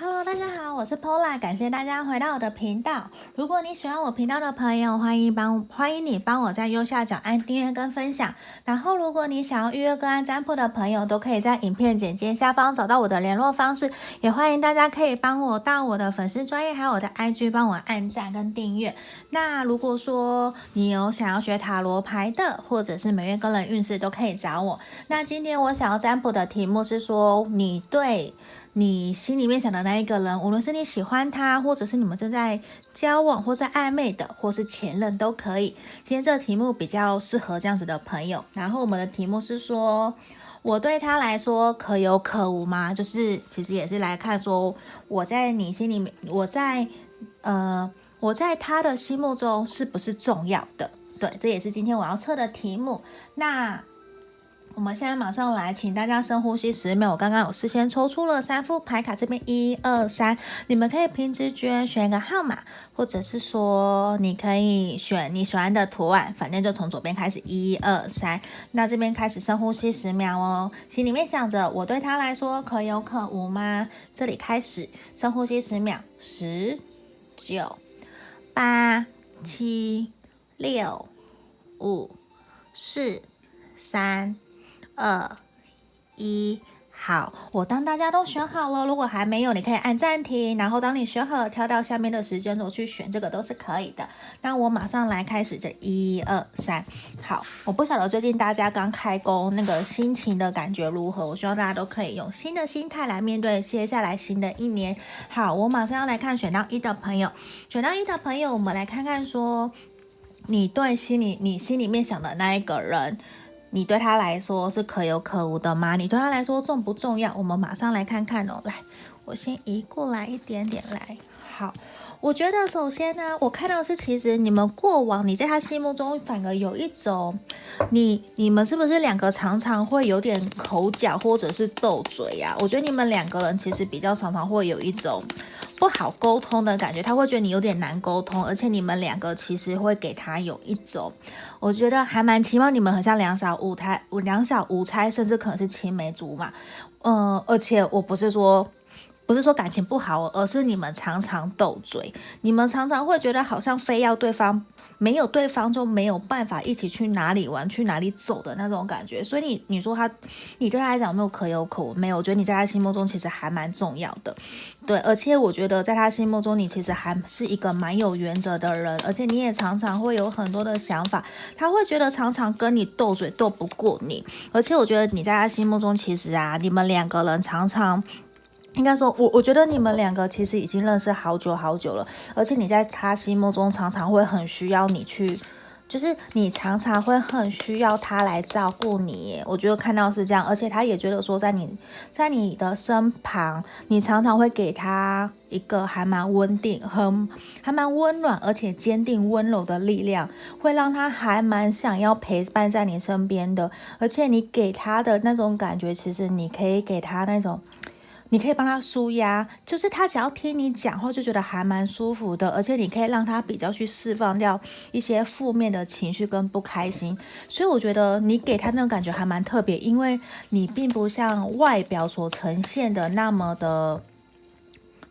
Hello，大家好，我是 Pola，感谢大家回到我的频道。如果你喜欢我频道的朋友，欢迎帮欢迎你帮我在右下角按订阅跟分享。然后，如果你想要预约个案占卜的朋友，都可以在影片简介下方找到我的联络方式。也欢迎大家可以帮我到我的粉丝专页还有我的 IG 帮我按赞跟订阅。那如果说你有想要学塔罗牌的，或者是每月个人运势，都可以找我。那今天我想要占卜的题目是说，你对。你心里面想的那一个人，无论是你喜欢他，或者是你们正在交往或在暧昧的，或是前任都可以。今天这个题目比较适合这样子的朋友。然后我们的题目是说，我对他来说可有可无吗？就是其实也是来看说，我在你心里面，我在呃，我在他的心目中是不是重要的？对，这也是今天我要测的题目。那。我们现在马上来，请大家深呼吸十秒。我刚刚有事先抽出了三副牌卡，这边一二三，你们可以凭直觉选一个号码，或者是说你可以选你喜欢的图案，反正就从左边开始，一二三。那这边开始深呼吸十秒哦，心里面想着我对他来说可有可无吗？这里开始深呼吸十秒，十、九、八、七、六、五、四、三。二一，好，我当大家都选好了，如果还没有，你可以按暂停，然后当你选好了，跳到下面的时间轴去选，这个都是可以的。那我马上来开始，这一二三，好，我不晓得最近大家刚开工那个心情的感觉如何，我希望大家都可以用新的心态来面对接下来新的一年。好，我马上要来看选到一的朋友，选到一的朋友，我们来看看说，你对心里你心里面想的那一个人。你对他来说是可有可无的吗？你对他来说重不重要？我们马上来看看哦。来，我先移过来一点点来。好，我觉得首先呢，我看到是其实你们过往你在他心目中反而有一种，你你们是不是两个常常会有点口角或者是斗嘴呀？我觉得你们两个人其实比较常常会有一种。不好沟通的感觉，他会觉得你有点难沟通，而且你们两个其实会给他有一种，我觉得还蛮期望，你们很像两小无猜，两小无猜，甚至可能是青梅竹马，嗯、而且我不是说不是说感情不好，而是你们常常斗嘴，你们常常会觉得好像非要对方。没有对方就没有办法一起去哪里玩，去哪里走的那种感觉。所以你你说他，你对他来讲有没有可有可无？没有，我觉得你在他心目中其实还蛮重要的。对，而且我觉得在他心目中，你其实还是一个蛮有原则的人，而且你也常常会有很多的想法。他会觉得常常跟你斗嘴斗不过你，而且我觉得你在他心目中其实啊，你们两个人常常。应该说，我我觉得你们两个其实已经认识好久好久了，而且你在他心目中常常会很需要你去，就是你常常会很需要他来照顾你。我觉得看到是这样，而且他也觉得说，在你在你的身旁，你常常会给他一个还蛮稳定、很还蛮温暖而且坚定温柔的力量，会让他还蛮想要陪伴在你身边的。而且你给他的那种感觉，其实你可以给他那种。你可以帮他舒压，就是他只要听你讲话，就觉得还蛮舒服的，而且你可以让他比较去释放掉一些负面的情绪跟不开心，所以我觉得你给他那种感觉还蛮特别，因为你并不像外表所呈现的那么的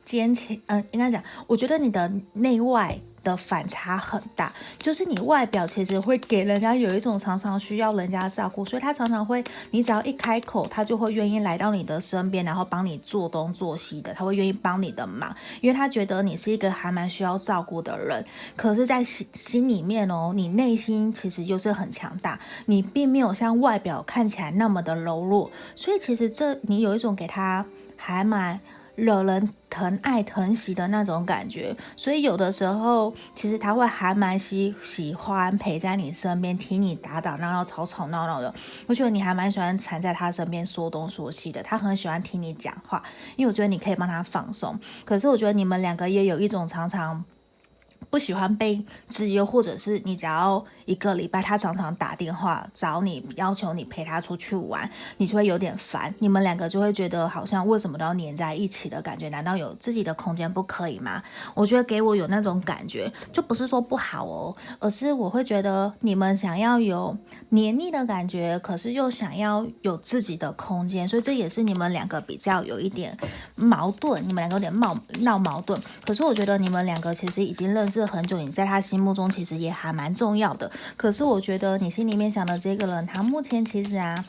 坚强，嗯，应该讲，我觉得你的内外。的反差很大，就是你外表其实会给人家有一种常常需要人家照顾，所以他常常会，你只要一开口，他就会愿意来到你的身边，然后帮你做东做西的，他会愿意帮你的忙，因为他觉得你是一个还蛮需要照顾的人。可是，在心心里面哦，你内心其实就是很强大，你并没有像外表看起来那么的柔弱，所以其实这你有一种给他还蛮。惹人疼爱疼惜的那种感觉，所以有的时候其实他会还蛮喜喜欢陪在你身边，听你打打闹闹、吵吵闹闹的。我觉得你还蛮喜欢缠在他身边说东说西的，他很喜欢听你讲话，因为我觉得你可以帮他放松。可是我觉得你们两个也有一种常常不喜欢被制约，或者是你只要一个礼拜他常常打电话找你，要求你陪他出去玩，你就会有点烦。你们两个就会觉得好像为什么都要黏在一起的感觉？难道有自己的空间不可以吗？我觉得给我有那种感觉，就不是说不好哦，而是我会觉得你们想要有黏腻的感觉，可是又想要有自己的空间，所以这也是你们两个比较有一点矛盾，你们两个有点闹闹矛盾。可是我觉得你们两个其实已经认识。很久，你在他心目中其实也还蛮重要的。可是我觉得你心里面想的这个人，他目前其实啊，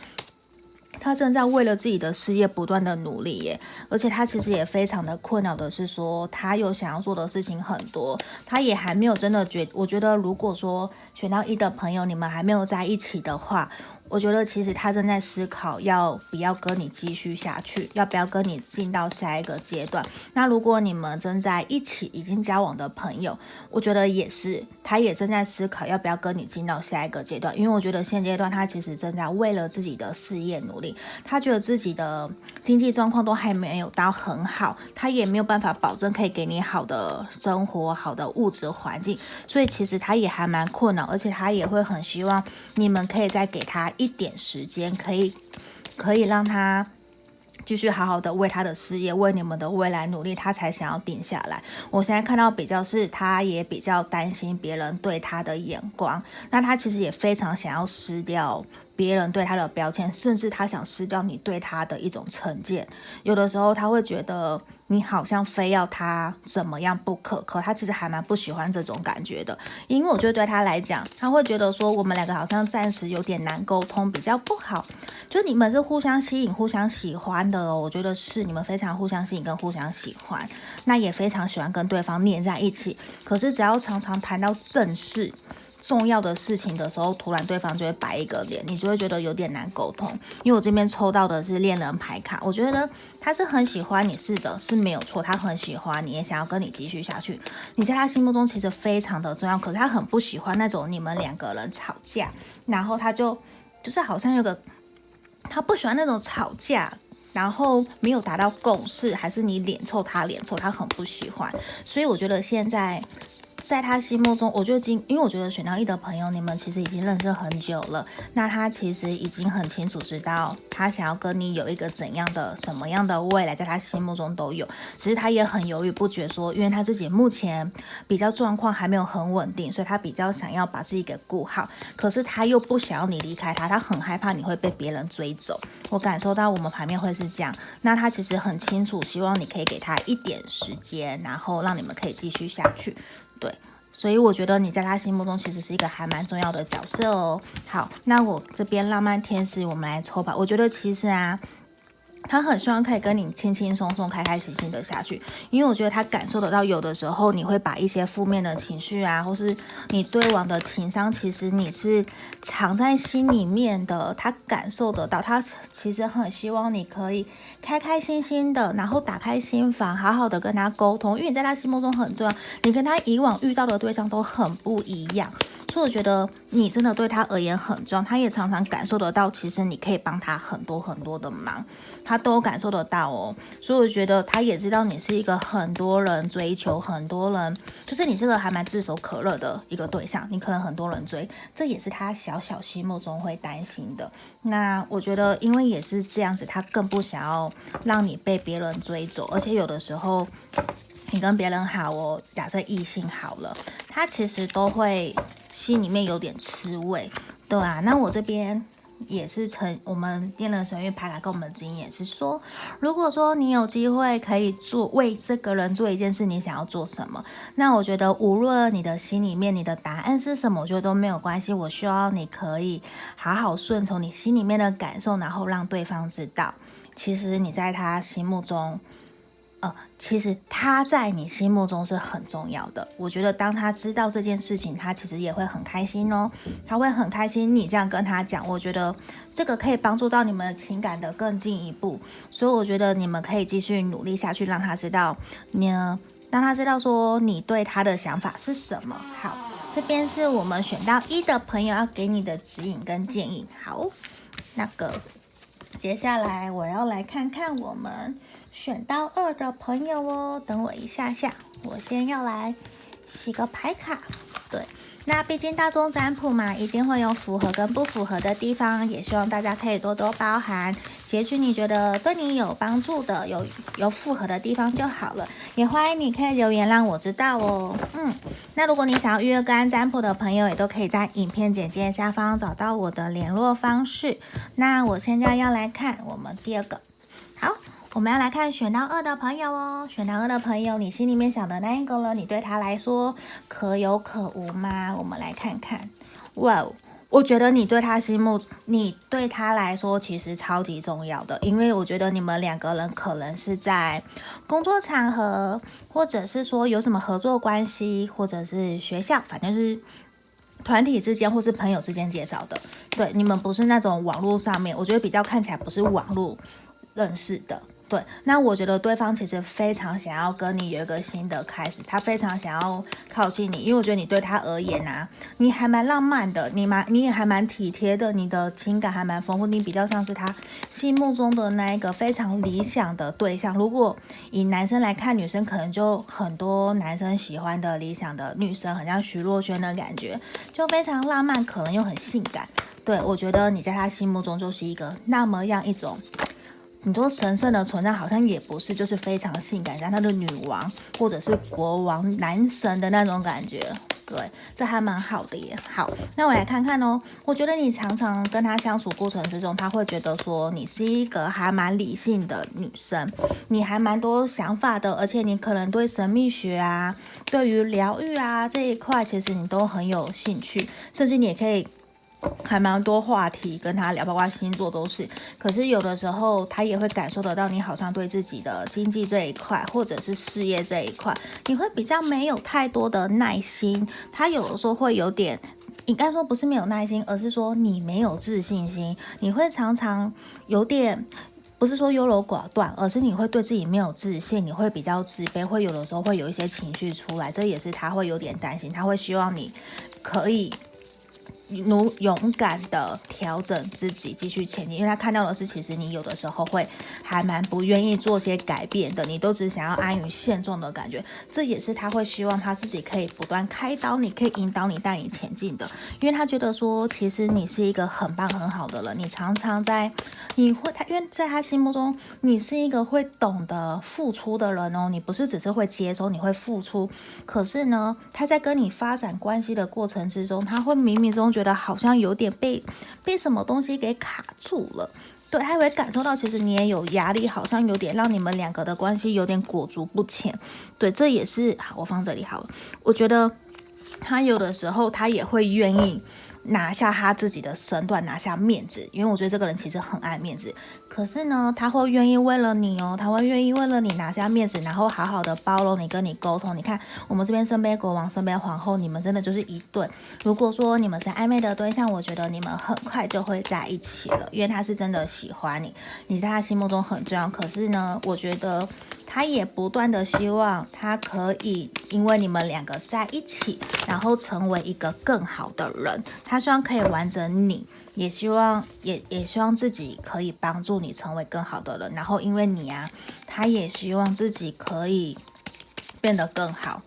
他正在为了自己的事业不断的努力耶。而且他其实也非常的困扰的是说，他有想要做的事情很多，他也还没有真的觉。我觉得如果说选到一的朋友，你们还没有在一起的话。我觉得其实他正在思考要不要跟你继续下去，要不要跟你进到下一个阶段。那如果你们正在一起已经交往的朋友，我觉得也是，他也正在思考要不要跟你进到下一个阶段。因为我觉得现阶段他其实正在为了自己的事业努力，他觉得自己的经济状况都还没有到很好，他也没有办法保证可以给你好的生活、好的物质环境，所以其实他也还蛮困扰，而且他也会很希望你们可以再给他。一点时间可以，可以让他继续好好的为他的事业、为你们的未来努力，他才想要定下来。我现在看到比较是，他也比较担心别人对他的眼光，那他其实也非常想要失掉。别人对他的标签，甚至他想失掉你对他的一种成见。有的时候他会觉得你好像非要他怎么样不可，可他其实还蛮不喜欢这种感觉的。因为我觉得对他来讲，他会觉得说我们两个好像暂时有点难沟通，比较不好。就你们是互相吸引、互相喜欢的哦，我觉得是你们非常互相吸引跟互相喜欢，那也非常喜欢跟对方黏在一起。可是只要常常谈到正事。重要的事情的时候，突然对方就会摆一个脸，你就会觉得有点难沟通。因为我这边抽到的是恋人牌卡，我觉得呢他是很喜欢你，是的，是没有错，他很喜欢你，也想要跟你继续下去。你在他心目中其实非常的重要，可是他很不喜欢那种你们两个人吵架，然后他就就是好像有个他不喜欢那种吵架，然后没有达到共识，还是你脸臭他脸臭，他很不喜欢。所以我觉得现在。在他心目中，我觉得今，因为我觉得选到一的朋友，你们其实已经认识很久了。那他其实已经很清楚知道，他想要跟你有一个怎样的、什么样的未来，在他心目中都有。其实他也很犹豫不决，说，因为他自己目前比较状况还没有很稳定，所以他比较想要把自己给顾好。可是他又不想要你离开他，他很害怕你会被别人追走。我感受到我们牌面会是这样。那他其实很清楚，希望你可以给他一点时间，然后让你们可以继续下去。对，所以我觉得你在他心目中其实是一个还蛮重要的角色哦。好，那我这边浪漫天使，我们来抽吧。我觉得其实啊。他很希望可以跟你轻轻松松、开开心心的下去，因为我觉得他感受得到，有的时候你会把一些负面的情绪啊，或是你对往的情商，其实你是藏在心里面的。他感受得到，他其实很希望你可以开开心心的，然后打开心房，好好的跟他沟通，因为你在他心目中很重要。你跟他以往遇到的对象都很不一样。所以我觉得你真的对他而言很重要，他也常常感受得到，其实你可以帮他很多很多的忙，他都感受得到哦。所以我觉得他也知道你是一个很多人追求，很多人就是你这个还蛮炙手可热的一个对象，你可能很多人追，这也是他小小心目中会担心的。那我觉得，因为也是这样子，他更不想要让你被别人追走，而且有的时候你跟别人好哦，假设异性好了，他其实都会。心里面有点吃味，对啊，那我这边也是成我们电人神諭牌卡跟我们的经验是说，如果说你有机会可以做为这个人做一件事，你想要做什么？那我觉得无论你的心里面你的答案是什么，我觉得都没有关系。我希望你可以好好顺从你心里面的感受，然后让对方知道，其实你在他心目中。呃，其实他在你心目中是很重要的。我觉得当他知道这件事情，他其实也会很开心哦。他会很开心你这样跟他讲，我觉得这个可以帮助到你们情感的更进一步。所以我觉得你们可以继续努力下去，让他知道你呢，让他知道说你对他的想法是什么。好，这边是我们选到一的朋友要给你的指引跟建议。好，那个接下来我要来看看我们。选到二的朋友哦，等我一下下，我先要来洗个牌卡，对。那毕竟大众占卜嘛，一定会有符合跟不符合的地方，也希望大家可以多多包涵，截取你觉得对你有帮助的、有有符合的地方就好了。也欢迎你可以留言让我知道哦。嗯，那如果你想要预约个案占卜的朋友，也都可以在影片简介下方找到我的联络方式。那我现在要来看我们第二个，好。我们要来看选到二的朋友哦，选到二的朋友，你心里面想的那一个了，你对他来说可有可无吗？我们来看看。哇，我觉得你对他心目，你对他来说其实超级重要的，因为我觉得你们两个人可能是在工作场合，或者是说有什么合作关系，或者是学校，反正是团体之间或是朋友之间介绍的。对，你们不是那种网络上面，我觉得比较看起来不是网络认识的。对，那我觉得对方其实非常想要跟你有一个新的开始，他非常想要靠近你，因为我觉得你对他而言啊，你还蛮浪漫的，你蛮你也还蛮体贴的，你的情感还蛮丰富，你比较像是他心目中的那一个非常理想的对象。如果以男生来看，女生可能就很多男生喜欢的理想的女生，很像徐若瑄的感觉，就非常浪漫，可能又很性感。对，我觉得你在他心目中就是一个那么样一种。你说神圣的存在好像也不是，就是非常性感，像他的女王或者是国王、男神的那种感觉。对，这还蛮好的耶。好，那我来看看哦。我觉得你常常跟他相处过程之中，他会觉得说你是一个还蛮理性的女生，你还蛮多想法的，而且你可能对神秘学啊、对于疗愈啊这一块，其实你都很有兴趣，甚至你也可以。还蛮多话题跟他聊，包括星座都是。可是有的时候他也会感受得到，你好像对自己的经济这一块，或者是事业这一块，你会比较没有太多的耐心。他有的时候会有点，应该说不是没有耐心，而是说你没有自信心。你会常常有点，不是说优柔寡断，而是你会对自己没有自信，你会比较自卑，会有的时候会有一些情绪出来。这也是他会有点担心，他会希望你可以。努勇敢的调整自己，继续前进，因为他看到的是，其实你有的时候会还蛮不愿意做些改变的，你都只想要安于现状的感觉。这也是他会希望他自己可以不断开导你，可以引导你带你前进的，因为他觉得说，其实你是一个很棒很好的人，你常常在，你会他，因为在他心目中，你是一个会懂得付出的人哦，你不是只是会接收，你会付出。可是呢，他在跟你发展关系的过程之中，他会冥冥中。觉得好像有点被被什么东西给卡住了，对，他会感受到其实你也有压力，好像有点让你们两个的关系有点裹足不前，对，这也是，我放这里好了。我觉得他有的时候他也会愿意。拿下他自己的身段，拿下面子，因为我觉得这个人其实很爱面子。可是呢，他会愿意为了你哦，他会愿意为了你拿下面子，然后好好的包容你，跟你沟通。你看，我们这边圣杯国王、圣杯皇后，你们真的就是一对。如果说你们是暧昧的对象，我觉得你们很快就会在一起了，因为他是真的喜欢你，你在他心目中很重要。可是呢，我觉得。他也不断的希望他可以因为你们两个在一起，然后成为一个更好的人。他希望可以完整你，也希望也也希望自己可以帮助你成为更好的人。然后因为你啊，他也希望自己可以变得更好。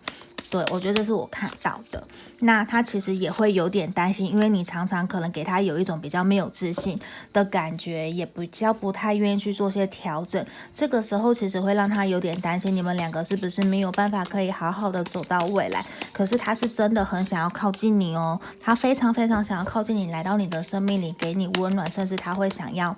对，我觉得这是我看到的。那他其实也会有点担心，因为你常常可能给他有一种比较没有自信的感觉，也比较不太愿意去做些调整。这个时候其实会让他有点担心，你们两个是不是没有办法可以好好的走到未来？可是他是真的很想要靠近你哦，他非常非常想要靠近你，来到你的生命里，给你温暖，甚至他会想要。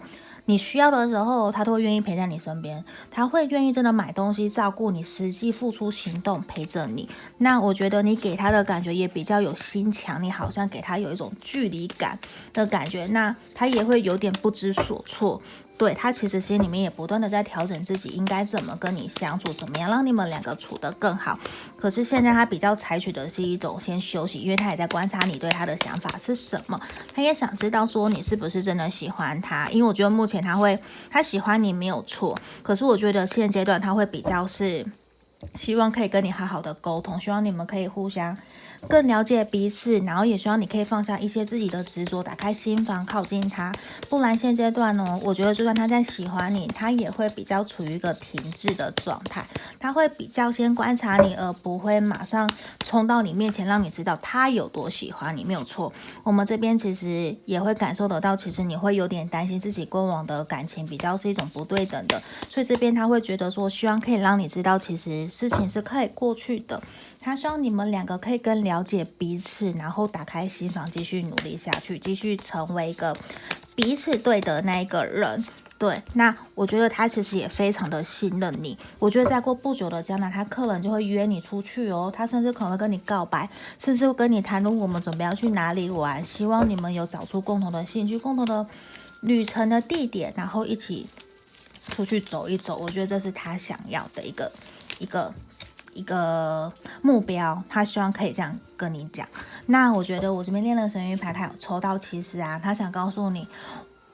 你需要的时候，他都会愿意陪在你身边，他会愿意真的买东西照顾你，实际付出行动陪着你。那我觉得你给他的感觉也比较有心强，你好像给他有一种距离感的感觉，那他也会有点不知所措。对，他其实心里面也不断的在调整自己应该怎么跟你相处，怎么样让你们两个处得更好。可是现在他比较采取的是一种先休息，因为他也在观察你对他的想法是什么，他也想知道说你是不是真的喜欢他。因为我觉得目前他会他喜欢你没有错，可是我觉得现阶段他会比较是。希望可以跟你好好的沟通，希望你们可以互相更了解彼此，然后也希望你可以放下一些自己的执着，打开心房，靠近他。不然现阶段呢，我觉得就算他在喜欢你，他也会比较处于一个停滞的状态，他会比较先观察你，而不会马上冲到你面前，让你知道他有多喜欢你。没有错，我们这边其实也会感受得到，其实你会有点担心自己过往的感情比较是一种不对等的，所以这边他会觉得说，希望可以让你知道，其实。事情是可以过去的，他希望你们两个可以更了解彼此，然后打开心房，继续努力下去，继续成为一个彼此对的那一个人。对，那我觉得他其实也非常的信任你。我觉得再过不久的将来，他可能就会约你出去哦，他甚至可能会跟你告白，甚至会跟你谈论我们准备要去哪里玩，希望你们有找出共同的兴趣、共同的旅程的地点，然后一起出去走一走。我觉得这是他想要的一个。一个一个目标，他希望可以这样跟你讲。那我觉得我这边练了神諭牌，他有抽到，其实啊，他想告诉你，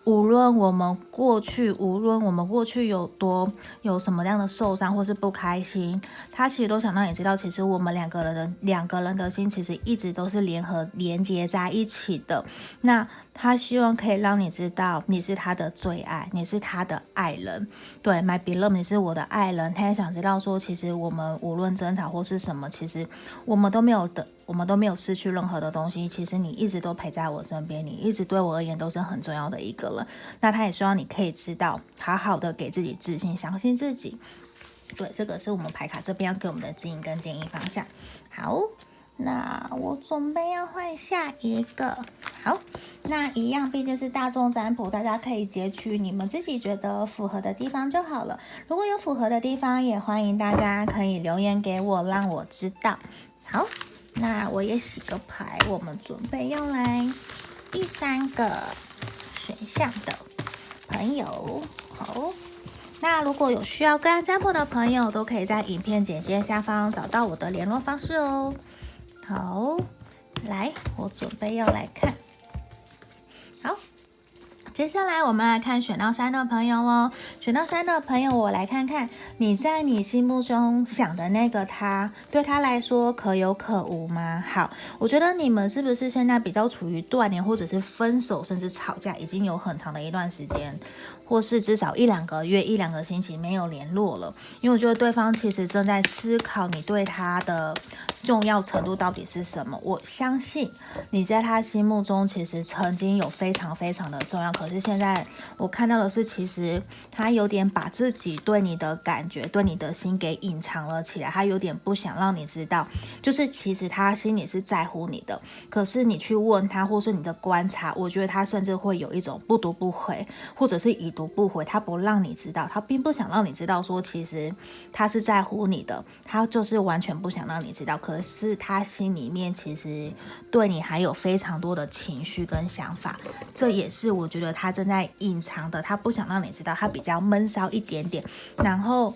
无论我们过去，无论我们过去有多有什么样的受伤或是不开心，他其实都想让你知道，其实我们两个人的两个人的心，其实一直都是联合连接在一起的。那。他希望可以让你知道你是他的最爱，你是他的爱人，对，my beloved，你是我的爱人。他也想知道说，其实我们无论争吵或是什么，其实我们都没有的，我们都没有失去任何的东西。其实你一直都陪在我身边，你一直对我而言都是很重要的一个人。那他也希望你可以知道，好好的给自己自信，相信自己。对，这个是我们牌卡这边要给我们的指引跟建议方向。好。那我准备要换下一个，好，那一样毕竟是大众占卜，大家可以截取你们自己觉得符合的地方就好了。如果有符合的地方，也欢迎大家可以留言给我，让我知道。好，那我也洗个牌，我们准备要来第三个选项的朋友。好，那如果有需要个案占卜的朋友，都可以在影片简介下方找到我的联络方式哦。好，来，我准备要来看。好，接下来我们来看选到三的朋友哦。选到三的朋友，我来看看你在你心目中想的那个他，对他来说可有可无吗？好，我觉得你们是不是现在比较处于断联，或者是分手，甚至吵架，已经有很长的一段时间。或是至少一两个月、一两个星期没有联络了，因为我觉得对方其实正在思考你对他的重要程度到底是什么。我相信你在他心目中其实曾经有非常非常的重要，可是现在我看到的是，其实他有点把自己对你的感觉、对你的心给隐藏了起来，他有点不想让你知道，就是其实他心里是在乎你的，可是你去问他，或是你的观察，我觉得他甚至会有一种不读不回，或者是已读。不回，他不让你知道，他并不想让你知道，说其实他是在乎你的，他就是完全不想让你知道。可可是他心里面其实对你还有非常多的情绪跟想法，这也是我觉得他正在隐藏的，他不想让你知道，他比较闷骚一点点，然后。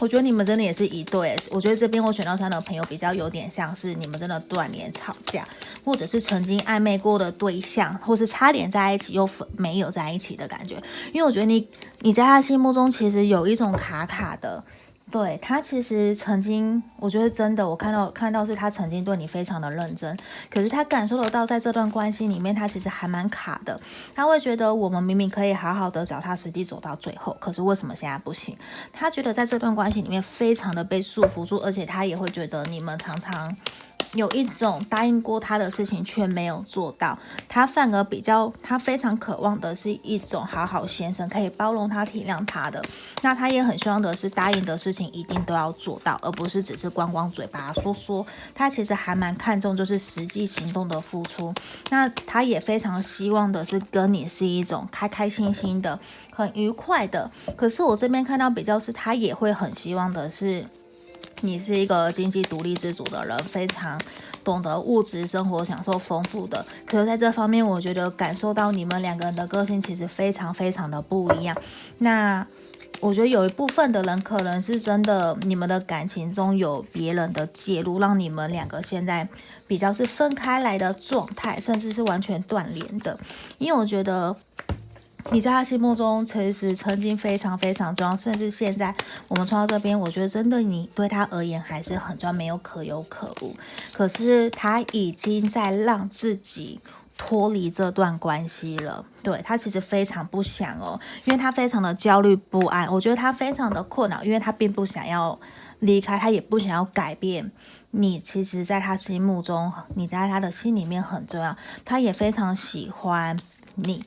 我觉得你们真的也是一对，我觉得这边我选到三的朋友比较有点像是你们真的断联吵架，或者是曾经暧昧过的对象，或是差点在一起又没有在一起的感觉。因为我觉得你你在他心目中其实有一种卡卡的。对，他其实曾经，我觉得真的，我看到看到是他曾经对你非常的认真，可是他感受得到，在这段关系里面，他其实还蛮卡的。他会觉得我们明明可以好好的脚踏实地走到最后，可是为什么现在不行？他觉得在这段关系里面非常的被束缚住，而且他也会觉得你们常常。有一种答应过他的事情却没有做到，他反而比较，他非常渴望的是一种好好先生，可以包容他、体谅他的。那他也很希望的是答应的事情一定都要做到，而不是只是光光嘴巴说说。他其实还蛮看重就是实际行动的付出。那他也非常希望的是跟你是一种开开心心的、很愉快的。可是我这边看到比较是，他也会很希望的是。你是一个经济独立自主的人，非常懂得物质生活享受丰富的。可是在这方面，我觉得感受到你们两个人的个性其实非常非常的不一样。那我觉得有一部分的人可能是真的，你们的感情中有别人的介入，让你们两个现在比较是分开来的状态，甚至是完全断联的。因为我觉得。你在他心目中其实曾经非常非常重要，甚至现在我们冲到这边，我觉得真的你对他而言还是很重要，没有可有可无。可是他已经在让自己脱离这段关系了，对，他其实非常不想哦，因为他非常的焦虑不安，我觉得他非常的困扰，因为他并不想要离开，他也不想要改变。你其实，在他心目中，你在他的心里面很重要，他也非常喜欢你。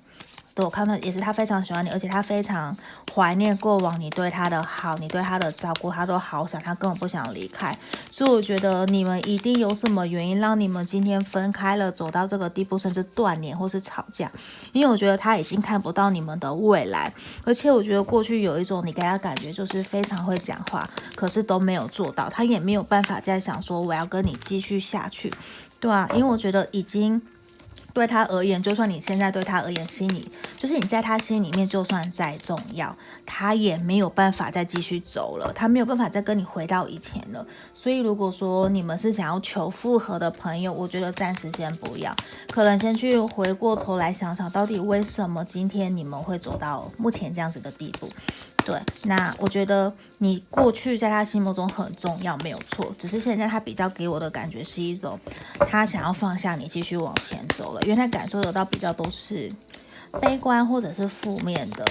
对，我看到也是他非常喜欢你，而且他非常怀念过往你对他的好，你对他的照顾，他都好想，他根本不想离开。所以我觉得你们一定有什么原因让你们今天分开了，走到这个地步，甚至断联或是吵架。因为我觉得他已经看不到你们的未来，而且我觉得过去有一种你给他感觉就是非常会讲话，可是都没有做到，他也没有办法再想说我要跟你继续下去，对啊，因为我觉得已经。对他而言，就算你现在对他而言，心里就是你在他心里面，就算再重要，他也没有办法再继续走了，他没有办法再跟你回到以前了。所以，如果说你们是想要求复合的朋友，我觉得暂时先不要，可能先去回过头来想想，到底为什么今天你们会走到目前这样子的地步。对，那我觉得你过去在他心目中很重要，没有错。只是现在他比较给我的感觉是一种，他想要放下你，继续往前走了，因为他感受得到比较都是悲观或者是负面的。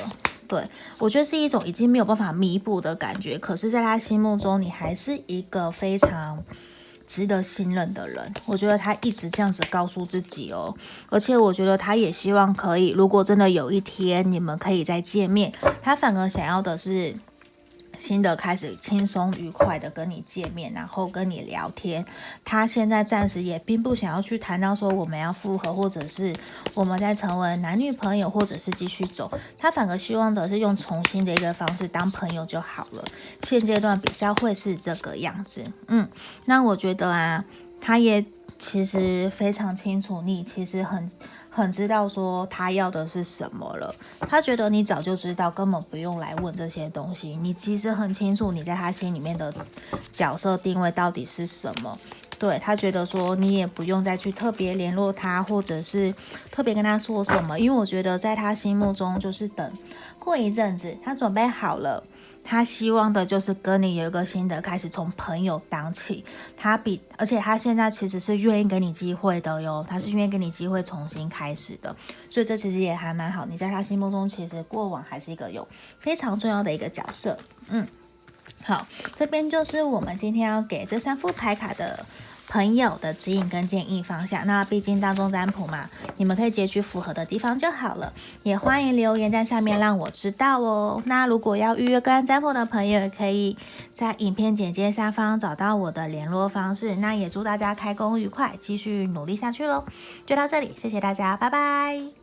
对，我觉得是一种已经没有办法弥补的感觉。可是，在他心目中，你还是一个非常。值得信任的人，我觉得他一直这样子告诉自己哦，而且我觉得他也希望可以，如果真的有一天你们可以再见面，他反而想要的是。新的开始，轻松愉快的跟你见面，然后跟你聊天。他现在暂时也并不想要去谈到说我们要复合，或者是我们再成为男女朋友，或者是继续走。他反而希望的是用重新的一个方式当朋友就好了。现阶段比较会是这个样子。嗯，那我觉得啊，他也其实非常清楚，你其实很。很知道说他要的是什么了，他觉得你早就知道，根本不用来问这些东西。你其实很清楚你在他心里面的角色定位到底是什么。对，他觉得说你也不用再去特别联络他，或者是特别跟他说什么，因为我觉得在他心目中就是等过一阵子，他准备好了。他希望的就是跟你有一个新的开始，从朋友当起。他比，而且他现在其实是愿意给你机会的哟，他是愿意给你机会重新开始的。所以这其实也还蛮好。你在他心目中，其实过往还是一个有非常重要的一个角色。嗯，好，这边就是我们今天要给这三副牌卡的。朋友的指引跟建议方向，那毕竟大众占卜嘛，你们可以截取符合的地方就好了。也欢迎留言在下面让我知道哦。那如果要预约个案占卜的朋友，也可以在影片简介下方找到我的联络方式。那也祝大家开工愉快，继续努力下去喽。就到这里，谢谢大家，拜拜。